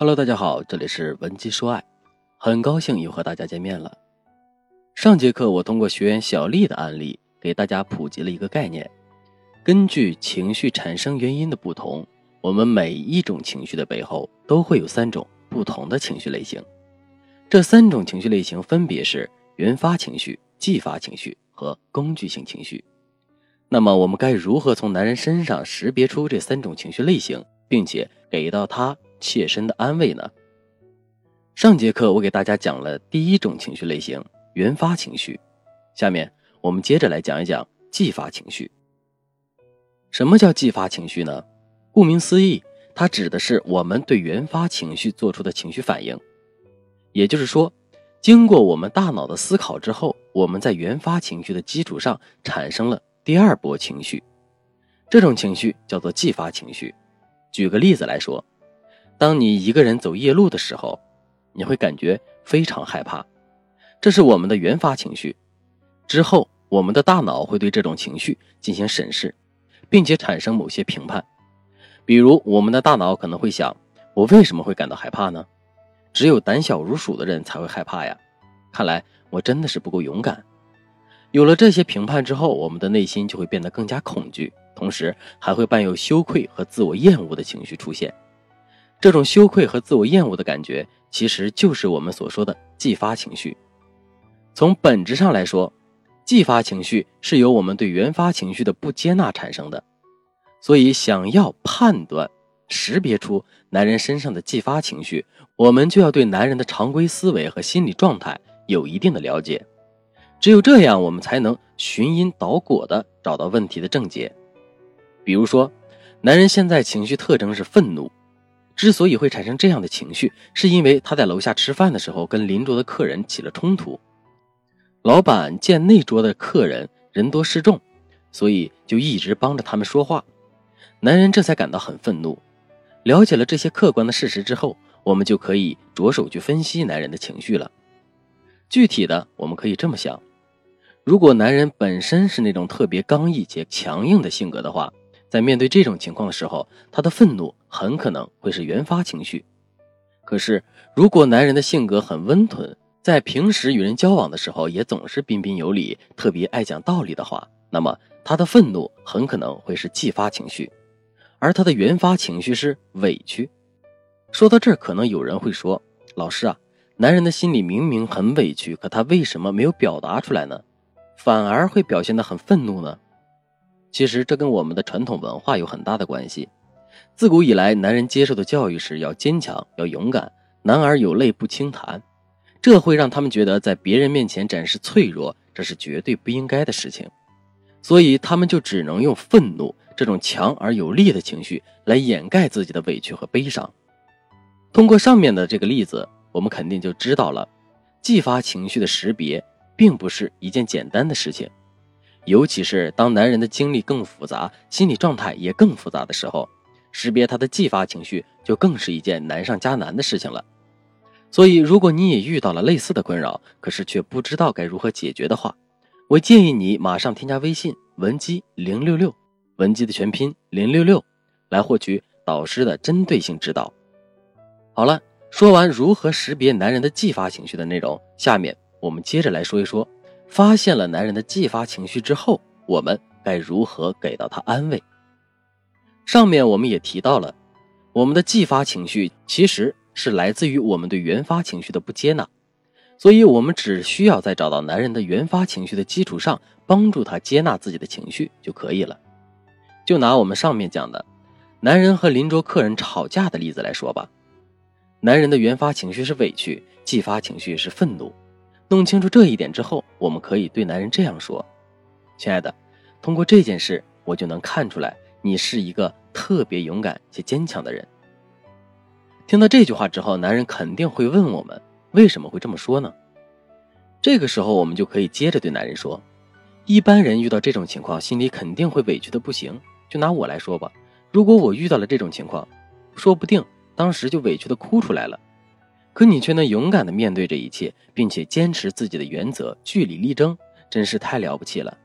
Hello，大家好，这里是文姬说爱，很高兴又和大家见面了。上节课我通过学员小丽的案例，给大家普及了一个概念：根据情绪产生原因的不同，我们每一种情绪的背后都会有三种不同的情绪类型。这三种情绪类型分别是原发情绪、继发情绪和工具性情绪。那么，我们该如何从男人身上识别出这三种情绪类型，并且给到他？切身的安慰呢？上节课我给大家讲了第一种情绪类型——原发情绪。下面我们接着来讲一讲继发情绪。什么叫继发情绪呢？顾名思义，它指的是我们对原发情绪做出的情绪反应。也就是说，经过我们大脑的思考之后，我们在原发情绪的基础上产生了第二波情绪。这种情绪叫做继发情绪。举个例子来说。当你一个人走夜路的时候，你会感觉非常害怕，这是我们的原发情绪。之后，我们的大脑会对这种情绪进行审视，并且产生某些评判。比如，我们的大脑可能会想：我为什么会感到害怕呢？只有胆小如鼠的人才会害怕呀！看来我真的是不够勇敢。有了这些评判之后，我们的内心就会变得更加恐惧，同时还会伴有羞愧和自我厌恶的情绪出现。这种羞愧和自我厌恶的感觉，其实就是我们所说的继发情绪。从本质上来说，继发情绪是由我们对原发情绪的不接纳产生的。所以，想要判断、识别出男人身上的继发情绪，我们就要对男人的常规思维和心理状态有一定的了解。只有这样，我们才能寻因导果的找到问题的症结。比如说，男人现在情绪特征是愤怒。之所以会产生这样的情绪，是因为他在楼下吃饭的时候跟邻桌的客人起了冲突。老板见那桌的客人人多势众，所以就一直帮着他们说话。男人这才感到很愤怒。了解了这些客观的事实之后，我们就可以着手去分析男人的情绪了。具体的，我们可以这么想：如果男人本身是那种特别刚毅且强硬的性格的话。在面对这种情况的时候，他的愤怒很可能会是原发情绪。可是，如果男人的性格很温吞，在平时与人交往的时候也总是彬彬有礼，特别爱讲道理的话，那么他的愤怒很可能会是继发情绪，而他的原发情绪是委屈。说到这儿，可能有人会说：“老师啊，男人的心里明明很委屈，可他为什么没有表达出来呢？反而会表现得很愤怒呢？”其实这跟我们的传统文化有很大的关系。自古以来，男人接受的教育是要坚强、要勇敢，男儿有泪不轻弹，这会让他们觉得在别人面前展示脆弱，这是绝对不应该的事情。所以他们就只能用愤怒这种强而有力的情绪来掩盖自己的委屈和悲伤。通过上面的这个例子，我们肯定就知道了，继发情绪的识别并不是一件简单的事情。尤其是当男人的经历更复杂，心理状态也更复杂的时候，识别他的继发情绪就更是一件难上加难的事情了。所以，如果你也遇到了类似的困扰，可是却不知道该如何解决的话，我建议你马上添加微信文姬零六六，文姬的全拼零六六，来获取导师的针对性指导。好了，说完如何识别男人的继发情绪的内容，下面我们接着来说一说。发现了男人的继发情绪之后，我们该如何给到他安慰？上面我们也提到了，我们的继发情绪其实是来自于我们对原发情绪的不接纳，所以我们只需要在找到男人的原发情绪的基础上，帮助他接纳自己的情绪就可以了。就拿我们上面讲的，男人和邻桌客人吵架的例子来说吧，男人的原发情绪是委屈，继发情绪是愤怒。弄清楚这一点之后，我们可以对男人这样说：“亲爱的，通过这件事，我就能看出来你是一个特别勇敢且坚强的人。”听到这句话之后，男人肯定会问我们为什么会这么说呢？这个时候，我们就可以接着对男人说：“一般人遇到这种情况，心里肯定会委屈的不行。就拿我来说吧，如果我遇到了这种情况，说不定当时就委屈的哭出来了。”可你却能勇敢地面对这一切，并且坚持自己的原则，据理力争，真是太了不起了。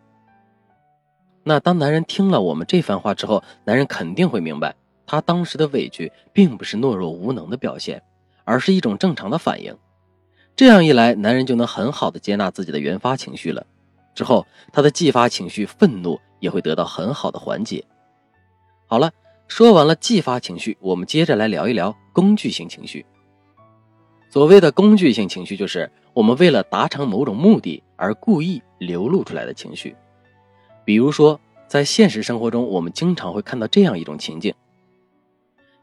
那当男人听了我们这番话之后，男人肯定会明白，他当时的委屈并不是懦弱无能的表现，而是一种正常的反应。这样一来，男人就能很好的接纳自己的原发情绪了。之后，他的继发情绪愤怒也会得到很好的缓解。好了，说完了继发情绪，我们接着来聊一聊工具性情绪。所谓的工具性情绪，就是我们为了达成某种目的而故意流露出来的情绪。比如说，在现实生活中，我们经常会看到这样一种情境：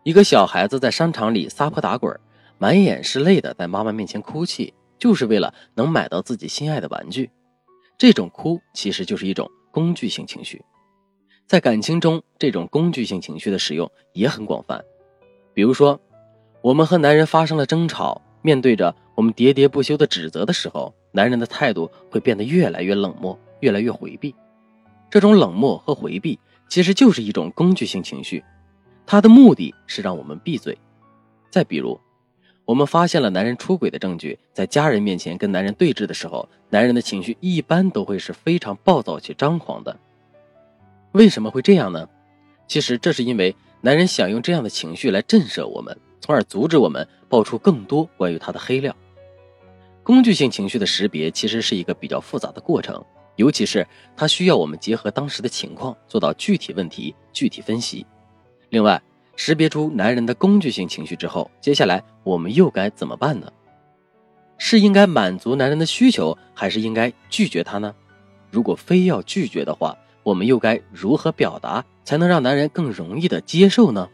一个小孩子在商场里撒泼打滚，满眼是泪的在妈妈面前哭泣，就是为了能买到自己心爱的玩具。这种哭其实就是一种工具性情绪。在感情中，这种工具性情绪的使用也很广泛。比如说，我们和男人发生了争吵，面对着我们喋喋不休的指责的时候，男人的态度会变得越来越冷漠，越来越回避。这种冷漠和回避其实就是一种工具性情绪，它的目的是让我们闭嘴。再比如，我们发现了男人出轨的证据，在家人面前跟男人对峙的时候，男人的情绪一般都会是非常暴躁且张狂的。为什么会这样呢？其实这是因为男人想用这样的情绪来震慑我们，从而阻止我们爆出更多关于他的黑料。工具性情绪的识别其实是一个比较复杂的过程。尤其是它需要我们结合当时的情况做到具体问题具体分析。另外，识别出男人的工具性情绪之后，接下来我们又该怎么办呢？是应该满足男人的需求，还是应该拒绝他呢？如果非要拒绝的话，我们又该如何表达才能让男人更容易的接受呢？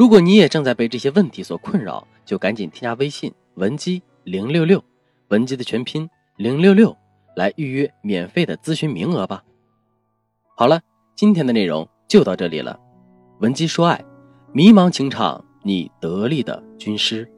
如果你也正在被这些问题所困扰，就赶紧添加微信文姬零六六，文姬的全拼零六六。来预约免费的咨询名额吧。好了，今天的内容就到这里了。文姬说爱，迷茫情场，你得力的军师。